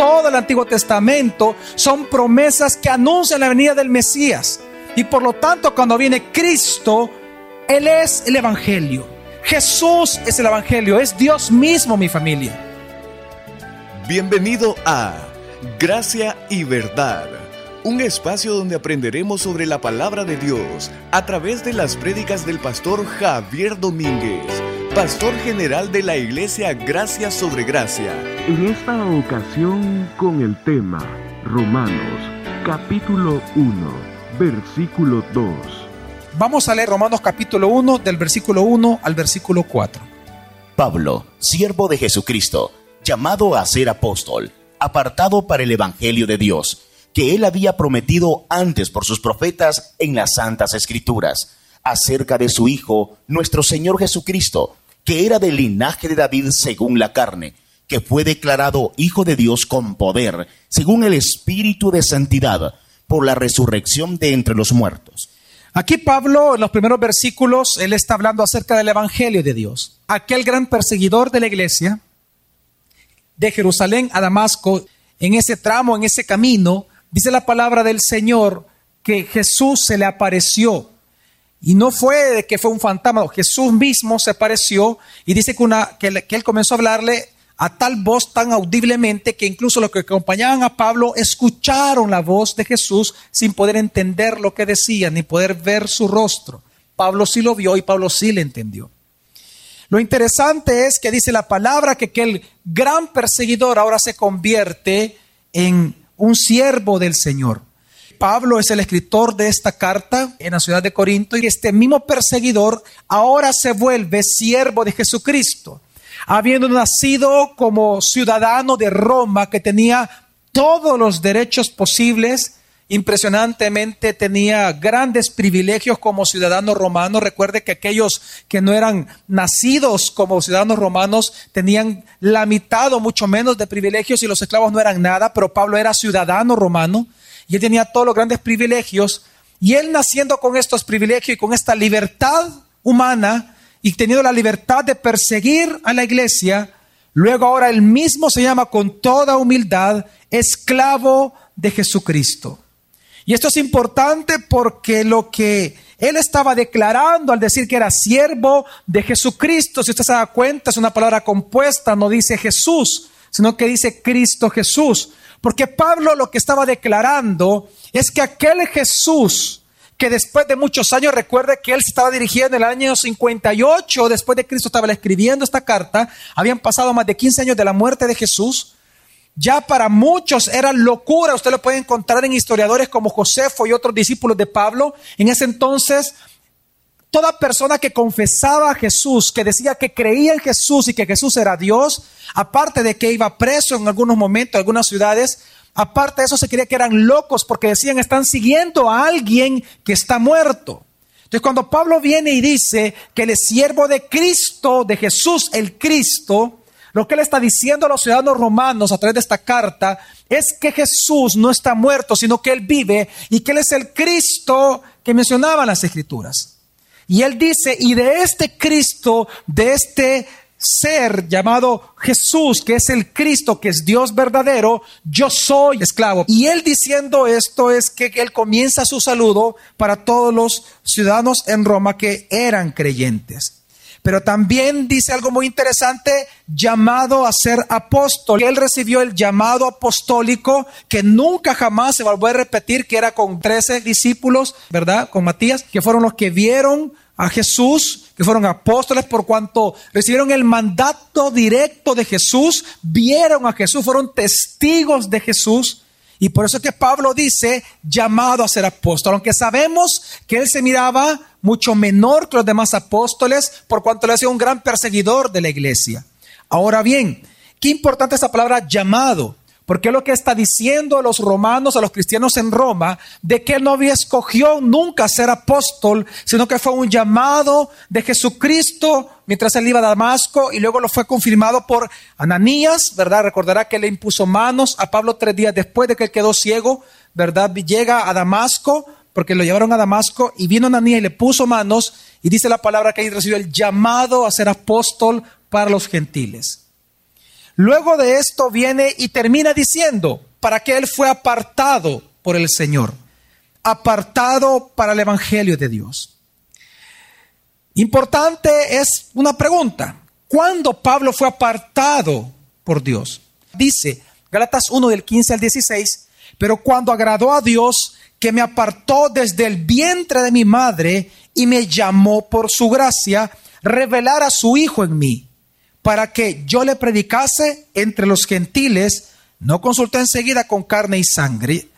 todo el Antiguo Testamento son promesas que anuncian la venida del Mesías. Y por lo tanto, cuando viene Cristo, Él es el Evangelio. Jesús es el Evangelio, es Dios mismo, mi familia. Bienvenido a Gracia y Verdad, un espacio donde aprenderemos sobre la palabra de Dios a través de las prédicas del pastor Javier Domínguez, pastor general de la iglesia Gracia sobre Gracia. En esta ocasión con el tema Romanos, capítulo 1, versículo 2. Vamos a leer Romanos capítulo 1 del versículo 1 al versículo 4. Pablo, siervo de Jesucristo, llamado a ser apóstol, apartado para el Evangelio de Dios, que él había prometido antes por sus profetas en las santas escrituras, acerca de su Hijo, nuestro Señor Jesucristo, que era del linaje de David según la carne, que fue declarado Hijo de Dios con poder, según el Espíritu de Santidad, por la resurrección de entre los muertos. Aquí Pablo, en los primeros versículos, él está hablando acerca del Evangelio de Dios. Aquel gran perseguidor de la iglesia, de Jerusalén a Damasco, en ese tramo, en ese camino, dice la palabra del Señor que Jesús se le apareció. Y no fue que fue un fantasma, Jesús mismo se apareció y dice que, una, que, que él comenzó a hablarle a tal voz tan audiblemente que incluso los que acompañaban a Pablo escucharon la voz de Jesús sin poder entender lo que decía ni poder ver su rostro. Pablo sí lo vio y Pablo sí le entendió. Lo interesante es que dice la palabra que aquel gran perseguidor ahora se convierte en un siervo del Señor. Pablo es el escritor de esta carta en la ciudad de Corinto y este mismo perseguidor ahora se vuelve siervo de Jesucristo habiendo nacido como ciudadano de Roma que tenía todos los derechos posibles, impresionantemente tenía grandes privilegios como ciudadano romano. Recuerde que aquellos que no eran nacidos como ciudadanos romanos tenían la mitad o mucho menos de privilegios y los esclavos no eran nada, pero Pablo era ciudadano romano y él tenía todos los grandes privilegios. Y él naciendo con estos privilegios y con esta libertad humana, y teniendo la libertad de perseguir a la iglesia, luego ahora él mismo se llama con toda humildad esclavo de Jesucristo. Y esto es importante porque lo que él estaba declarando al decir que era siervo de Jesucristo, si usted se da cuenta, es una palabra compuesta, no dice Jesús, sino que dice Cristo Jesús. Porque Pablo lo que estaba declarando es que aquel Jesús que después de muchos años, recuerde que él se estaba dirigiendo en el año 58, después de Cristo estaba escribiendo esta carta, habían pasado más de 15 años de la muerte de Jesús, ya para muchos era locura, usted lo puede encontrar en historiadores como Josefo y otros discípulos de Pablo, en ese entonces toda persona que confesaba a Jesús, que decía que creía en Jesús y que Jesús era Dios, aparte de que iba preso en algunos momentos, en algunas ciudades, Aparte de eso, se creía que eran locos porque decían, están siguiendo a alguien que está muerto. Entonces, cuando Pablo viene y dice que es siervo de Cristo, de Jesús el Cristo, lo que él está diciendo a los ciudadanos romanos a través de esta carta es que Jesús no está muerto, sino que él vive y que él es el Cristo que mencionaban las escrituras. Y él dice, y de este Cristo, de este ser llamado Jesús, que es el Cristo, que es Dios verdadero, yo soy esclavo. Y él diciendo esto es que él comienza su saludo para todos los ciudadanos en Roma que eran creyentes. Pero también dice algo muy interesante, llamado a ser apóstol. Él recibió el llamado apostólico que nunca jamás se volvió a repetir, que era con 13 discípulos, ¿verdad? Con Matías, que fueron los que vieron a Jesús, que fueron apóstoles por cuanto recibieron el mandato directo de Jesús, vieron a Jesús, fueron testigos de Jesús. Y por eso es que Pablo dice, llamado a ser apóstol, aunque sabemos que él se miraba mucho menor que los demás apóstoles, por cuanto le sido un gran perseguidor de la iglesia. Ahora bien, qué importante esa palabra llamado. Porque lo que está diciendo a los romanos, a los cristianos en Roma, de que él no había escogido nunca ser apóstol, sino que fue un llamado de Jesucristo mientras él iba a Damasco y luego lo fue confirmado por Ananías, ¿verdad? Recordará que le impuso manos a Pablo tres días después de que él quedó ciego, ¿verdad? Llega a Damasco, porque lo llevaron a Damasco y vino Ananías y le puso manos y dice la palabra que ahí recibió el llamado a ser apóstol para los gentiles. Luego de esto viene y termina diciendo, para que él fue apartado por el Señor, apartado para el Evangelio de Dios. Importante es una pregunta. ¿Cuándo Pablo fue apartado por Dios? Dice Galatas 1 del 15 al 16, pero cuando agradó a Dios que me apartó desde el vientre de mi madre y me llamó por su gracia, revelar a su Hijo en mí, para que yo le predicase entre los gentiles, no consulté enseguida con carne y sangre.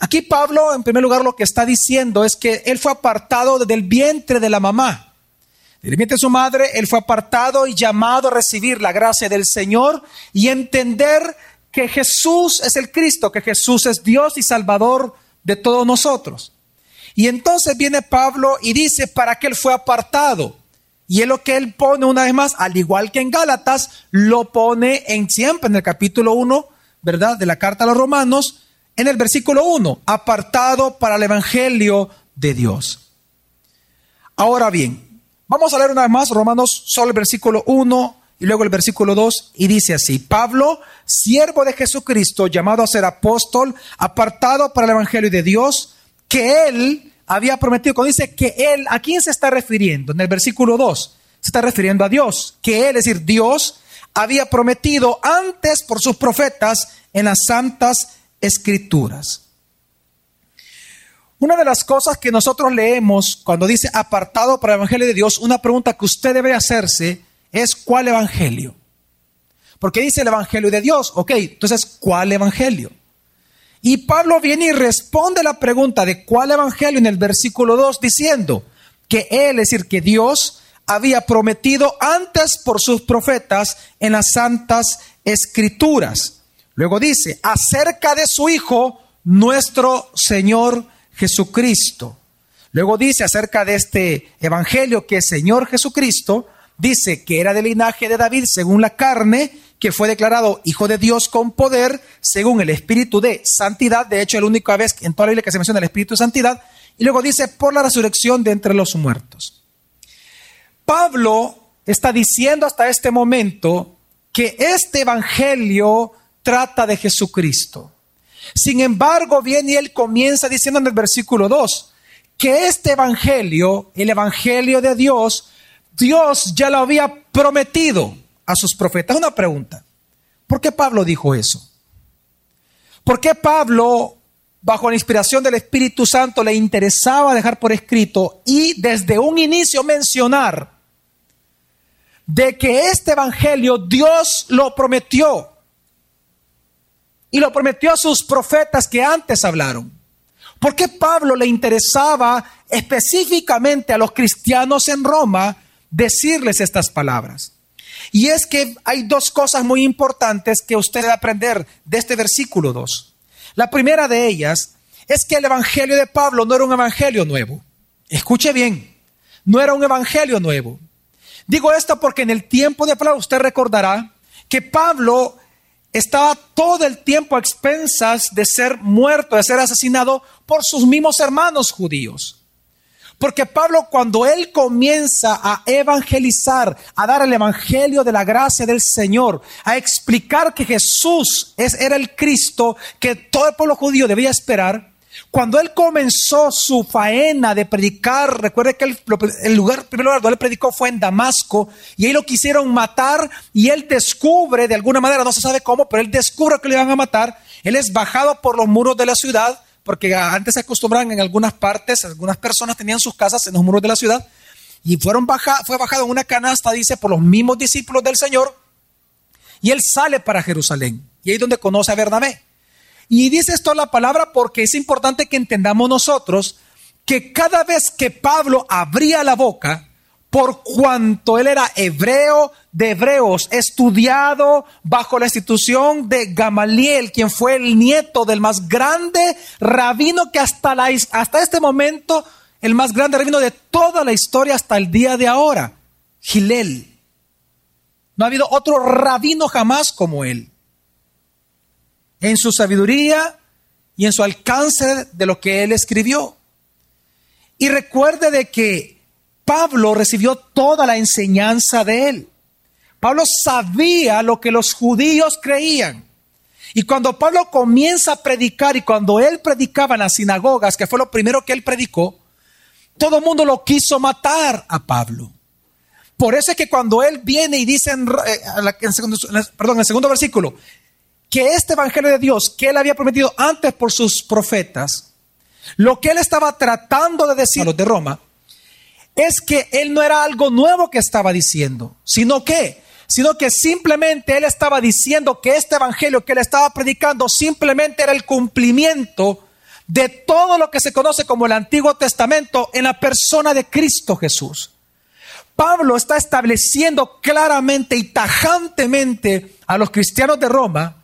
Aquí Pablo, en primer lugar, lo que está diciendo es que él fue apartado desde el vientre de la mamá. Del vientre de su madre, él fue apartado y llamado a recibir la gracia del Señor y entender que Jesús es el Cristo, que Jesús es Dios y Salvador de todos nosotros. Y entonces viene Pablo y dice para qué él fue apartado. Y es lo que él pone una vez más, al igual que en Gálatas, lo pone en siempre en el capítulo 1, ¿verdad? De la carta a los romanos, en el versículo 1, apartado para el Evangelio de Dios. Ahora bien, vamos a leer una vez más Romanos, solo el versículo 1 y luego el versículo 2, y dice así, Pablo, siervo de Jesucristo, llamado a ser apóstol, apartado para el Evangelio de Dios, que él había prometido, cuando dice que él, ¿a quién se está refiriendo? En el versículo 2, se está refiriendo a Dios, que él, es decir, Dios, había prometido antes por sus profetas en las santas escrituras. Una de las cosas que nosotros leemos cuando dice apartado para el Evangelio de Dios, una pregunta que usted debe hacerse es ¿cuál Evangelio? Porque dice el Evangelio de Dios, ok, entonces ¿cuál Evangelio? Y Pablo viene y responde la pregunta de cuál Evangelio en el versículo 2 diciendo que él, es decir, que Dios había prometido antes por sus profetas en las santas escrituras. Luego dice, acerca de su Hijo, nuestro Señor Jesucristo. Luego dice acerca de este Evangelio que es Señor Jesucristo, dice que era del linaje de David según la carne, que fue declarado hijo de Dios con poder según el espíritu de santidad. De hecho, es la única vez en toda la Biblia que se menciona el espíritu de santidad. Y luego dice por la resurrección de entre los muertos. Pablo está diciendo hasta este momento que este evangelio trata de Jesucristo. Sin embargo, viene y él comienza diciendo en el versículo 2 que este evangelio, el evangelio de Dios, Dios ya lo había prometido a sus profetas. Una pregunta. ¿Por qué Pablo dijo eso? ¿Por qué Pablo, bajo la inspiración del Espíritu Santo, le interesaba dejar por escrito y desde un inicio mencionar de que este Evangelio Dios lo prometió? Y lo prometió a sus profetas que antes hablaron. ¿Por qué Pablo le interesaba específicamente a los cristianos en Roma decirles estas palabras. Y es que hay dos cosas muy importantes que usted debe aprender de este versículo 2. La primera de ellas es que el Evangelio de Pablo no era un Evangelio nuevo. Escuche bien, no era un Evangelio nuevo. Digo esto porque en el tiempo de Pablo usted recordará que Pablo estaba todo el tiempo a expensas de ser muerto, de ser asesinado por sus mismos hermanos judíos. Porque Pablo cuando él comienza a evangelizar, a dar el evangelio de la gracia del Señor, a explicar que Jesús es, era el Cristo que todo el pueblo judío debía esperar, cuando él comenzó su faena de predicar, recuerde que el, lugar, primer lugar donde él predicó fue en Damasco y ahí lo quisieron matar y él descubre de alguna manera, no se sabe cómo, pero él descubre que le iban a matar, él es bajado por los muros de la ciudad, porque antes se acostumbraban en algunas partes, algunas personas tenían sus casas en los muros de la ciudad, y fueron baja, fue bajado en una canasta, dice, por los mismos discípulos del Señor, y él sale para Jerusalén, y ahí es donde conoce a Bernabé. Y dice esto la palabra porque es importante que entendamos nosotros que cada vez que Pablo abría la boca, por cuanto él era hebreo de hebreos, estudiado bajo la institución de Gamaliel, quien fue el nieto del más grande rabino que hasta, la, hasta este momento, el más grande rabino de toda la historia hasta el día de ahora, Gilel. No ha habido otro rabino jamás como él. En su sabiduría y en su alcance de lo que él escribió. Y recuerde de que Pablo recibió toda la enseñanza de él. Pablo sabía lo que los judíos creían. Y cuando Pablo comienza a predicar y cuando él predicaba en las sinagogas, que fue lo primero que él predicó, todo el mundo lo quiso matar a Pablo. Por eso es que cuando él viene y dice, en, eh, segundo, perdón, en el segundo versículo, que este evangelio de Dios que él había prometido antes por sus profetas, lo que él estaba tratando de decir a los de Roma, es que él no era algo nuevo que estaba diciendo, sino que sino que simplemente él estaba diciendo que este evangelio que él estaba predicando simplemente era el cumplimiento de todo lo que se conoce como el Antiguo Testamento en la persona de Cristo Jesús. Pablo está estableciendo claramente y tajantemente a los cristianos de Roma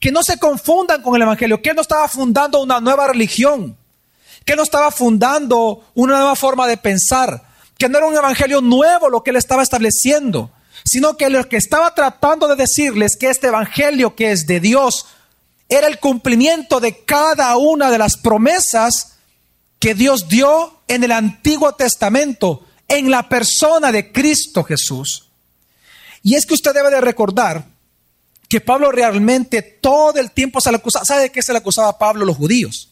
que no se confundan con el Evangelio, que él no estaba fundando una nueva religión, que él no estaba fundando una nueva forma de pensar, que no era un Evangelio nuevo lo que él estaba estableciendo, sino que lo que estaba tratando de decirles que este Evangelio que es de Dios era el cumplimiento de cada una de las promesas que Dios dio en el Antiguo Testamento, en la persona de Cristo Jesús. Y es que usted debe de recordar que Pablo realmente todo el tiempo se le acusaba. ¿Sabe de qué se le acusaba a Pablo? Los judíos.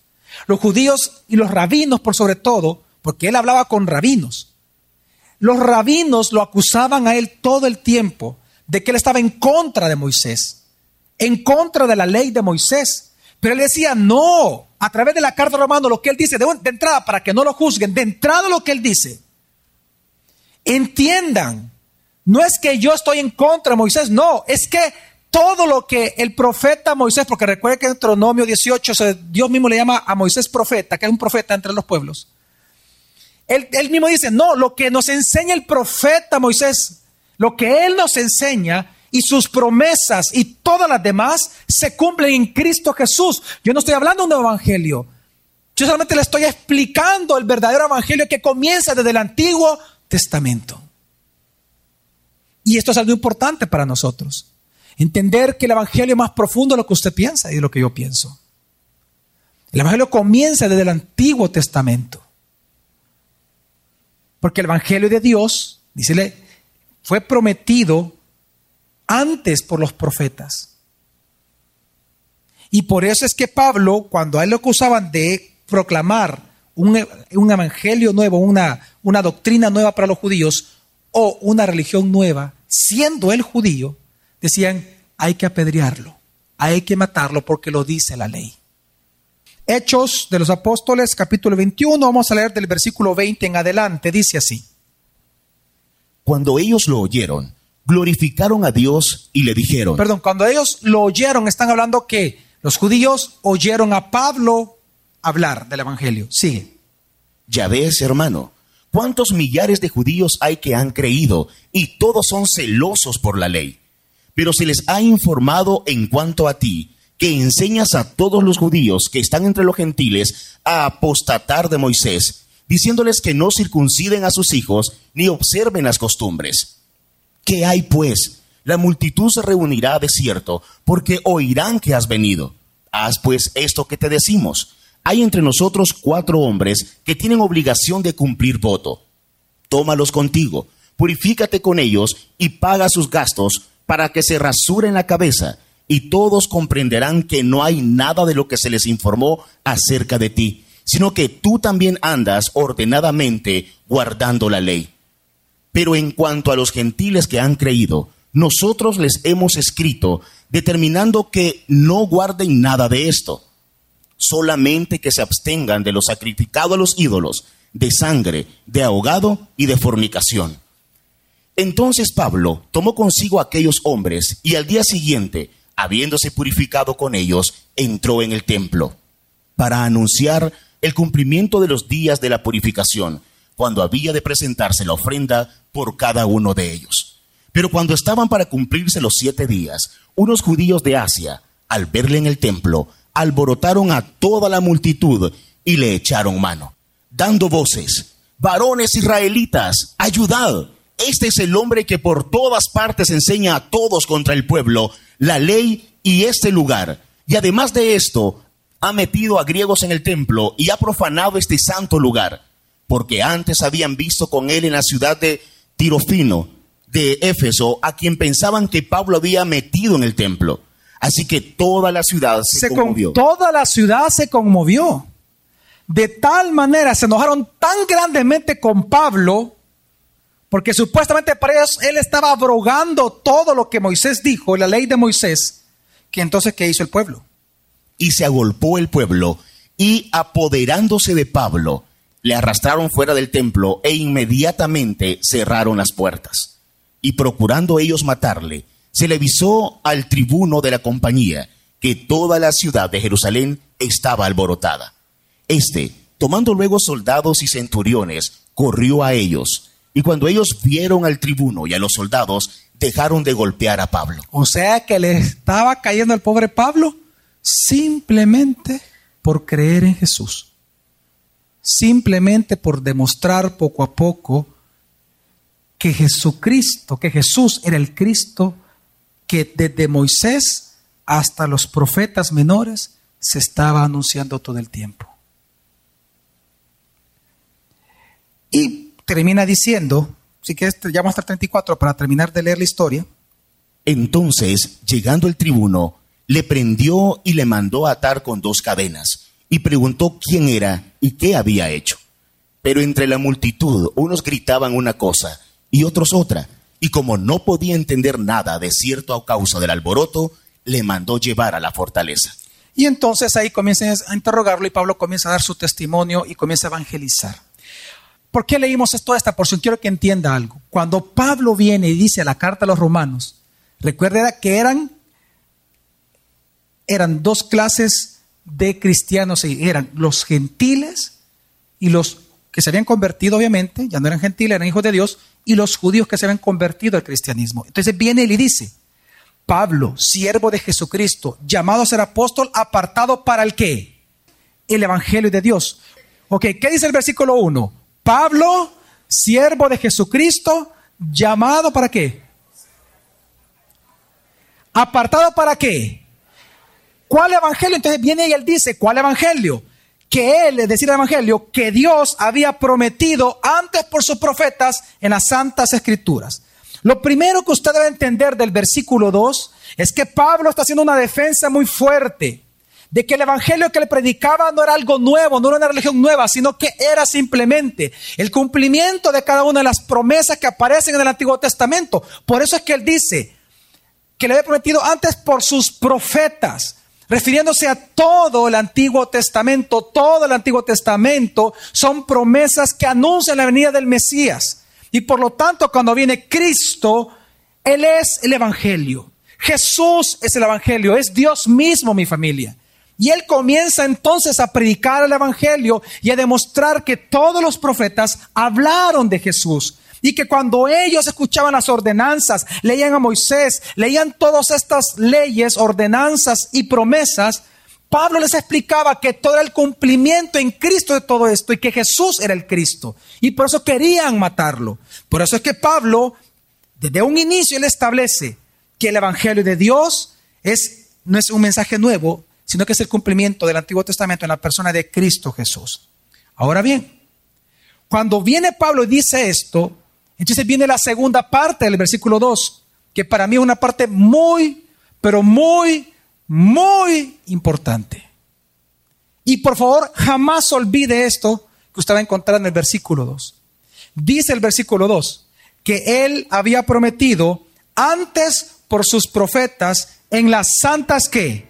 Los judíos y los rabinos por sobre todo, porque él hablaba con rabinos. Los rabinos lo acusaban a él todo el tiempo de que él estaba en contra de Moisés, en contra de la ley de Moisés. Pero él decía, no, a través de la carta romana, lo que él dice, de, de entrada, para que no lo juzguen, de entrada lo que él dice, entiendan, no es que yo estoy en contra de Moisés, no, es que todo lo que el profeta Moisés, porque recuerde que en Deuteronomio 18 Dios mismo le llama a Moisés profeta, que es un profeta entre los pueblos. Él, mismo dice, no, lo que nos enseña el profeta Moisés, lo que él nos enseña y sus promesas y todas las demás se cumplen en Cristo Jesús. Yo no estoy hablando de un evangelio. Yo solamente le estoy explicando el verdadero evangelio que comienza desde el Antiguo Testamento. Y esto es algo importante para nosotros. Entender que el evangelio es más profundo de lo que usted piensa y de lo que yo pienso. El evangelio comienza desde el Antiguo Testamento. Porque el Evangelio de Dios, dícele, fue prometido antes por los profetas. Y por eso es que Pablo, cuando a él lo acusaban de proclamar un, evangelio nuevo, una, una doctrina nueva para los judíos o una religión nueva, siendo él judío, decían, hay que apedrearlo, hay que matarlo porque lo dice la ley. Hechos de los Apóstoles, capítulo 21, vamos a leer del versículo 20 en adelante, dice así. Cuando ellos lo oyeron, glorificaron a Dios y le dijeron. Perdón, cuando ellos lo oyeron, están hablando que los judíos oyeron a Pablo hablar del Evangelio. Sigue. Ya ves, hermano, cuántos millares de judíos hay que han creído y todos son celosos por la ley. Pero se les ha informado en cuanto a ti que enseñas a todos los judíos que están entre los gentiles a apostatar de Moisés, diciéndoles que no circunciden a sus hijos ni observen las costumbres. ¿Qué hay pues? La multitud se reunirá de cierto, porque oirán que has venido. Haz pues esto que te decimos. Hay entre nosotros cuatro hombres que tienen obligación de cumplir voto. Tómalos contigo, purifícate con ellos y paga sus gastos para que se rasuren la cabeza y todos comprenderán que no hay nada de lo que se les informó acerca de ti, sino que tú también andas ordenadamente guardando la ley. Pero en cuanto a los gentiles que han creído, nosotros les hemos escrito determinando que no guarden nada de esto, solamente que se abstengan de lo sacrificado a los ídolos, de sangre, de ahogado y de fornicación. Entonces Pablo tomó consigo a aquellos hombres y al día siguiente habiéndose purificado con ellos, entró en el templo para anunciar el cumplimiento de los días de la purificación, cuando había de presentarse la ofrenda por cada uno de ellos. Pero cuando estaban para cumplirse los siete días, unos judíos de Asia, al verle en el templo, alborotaron a toda la multitud y le echaron mano, dando voces, varones israelitas, ayudad. Este es el hombre que por todas partes enseña a todos contra el pueblo la ley y este lugar. Y además de esto, ha metido a griegos en el templo y ha profanado este santo lugar, porque antes habían visto con él en la ciudad de Tirofino de Éfeso a quien pensaban que Pablo había metido en el templo. Así que toda la ciudad se, Se con- conmovió. toda la ciudad se conmovió. De tal manera se enojaron tan grandemente con Pablo, porque supuestamente para ellos él estaba abrogando todo lo que Moisés dijo, la ley de Moisés, que entonces ¿qué hizo el pueblo? y se agolpó el pueblo, y apoderándose de Pablo, le arrastraron fuera del templo e inmediatamente cerraron las puertas. Y procurando ellos matarle, se le avisó al tribuno de la compañía que toda la ciudad de Jerusalén estaba alborotada. Este, tomando luego soldados y centuriones, corrió a ellos, y cuando ellos vieron al tribuno y a los soldados, dejaron de golpear a Pablo. O sea que le estaba cayendo al pobre Pablo simplemente por creer en Jesús. Simplemente por demostrar poco a poco que Jesucristo, que Jesús era el Cristo que desde Moisés hasta los profetas menores se estaba anunciando todo el tiempo. Y termina diciendo, si quieres, ya vamos hasta el 34 para terminar de leer la historia. Entonces, llegando el tribuno, le prendió y le mandó a atar con dos cadenas, y preguntó quién era y qué había hecho. Pero entre la multitud unos gritaban una cosa y otros otra, y como no podía entender nada de cierto a causa del alboroto, le mandó llevar a la fortaleza. Y entonces ahí comienzan a interrogarlo y Pablo comienza a dar su testimonio y comienza a evangelizar. ¿Por qué leímos toda esta porción? Quiero que entienda algo. Cuando Pablo viene y dice la carta a los romanos, recuerda que eran, eran dos clases de cristianos, eran los gentiles y los que se habían convertido, obviamente, ya no eran gentiles, eran hijos de Dios, y los judíos que se habían convertido al cristianismo. Entonces viene él y dice, Pablo, siervo de Jesucristo, llamado a ser apóstol, apartado para el qué? El Evangelio de Dios. Ok, ¿qué dice el versículo 1? Pablo, siervo de Jesucristo, llamado para qué? Apartado para qué? ¿Cuál evangelio? Entonces viene y él dice, ¿cuál evangelio? Que él, es decir, el evangelio que Dios había prometido antes por sus profetas en las santas escrituras. Lo primero que usted debe entender del versículo 2 es que Pablo está haciendo una defensa muy fuerte de que el evangelio que le predicaba no era algo nuevo, no era una religión nueva, sino que era simplemente el cumplimiento de cada una de las promesas que aparecen en el Antiguo Testamento. Por eso es que él dice que le había prometido antes por sus profetas, refiriéndose a todo el Antiguo Testamento. Todo el Antiguo Testamento son promesas que anuncian la venida del Mesías. Y por lo tanto, cuando viene Cristo, Él es el Evangelio. Jesús es el Evangelio, es Dios mismo, mi familia. Y él comienza entonces a predicar el Evangelio y a demostrar que todos los profetas hablaron de Jesús. Y que cuando ellos escuchaban las ordenanzas, leían a Moisés, leían todas estas leyes, ordenanzas y promesas, Pablo les explicaba que todo era el cumplimiento en Cristo de todo esto y que Jesús era el Cristo. Y por eso querían matarlo. Por eso es que Pablo, desde un inicio, él establece que el Evangelio de Dios es, no es un mensaje nuevo, sino que es el cumplimiento del Antiguo Testamento en la persona de Cristo Jesús. Ahora bien, cuando viene Pablo y dice esto, entonces viene la segunda parte del versículo 2, que para mí es una parte muy, pero muy, muy importante. Y por favor, jamás olvide esto que usted va a encontrar en el versículo 2. Dice el versículo 2 que él había prometido antes por sus profetas en las santas que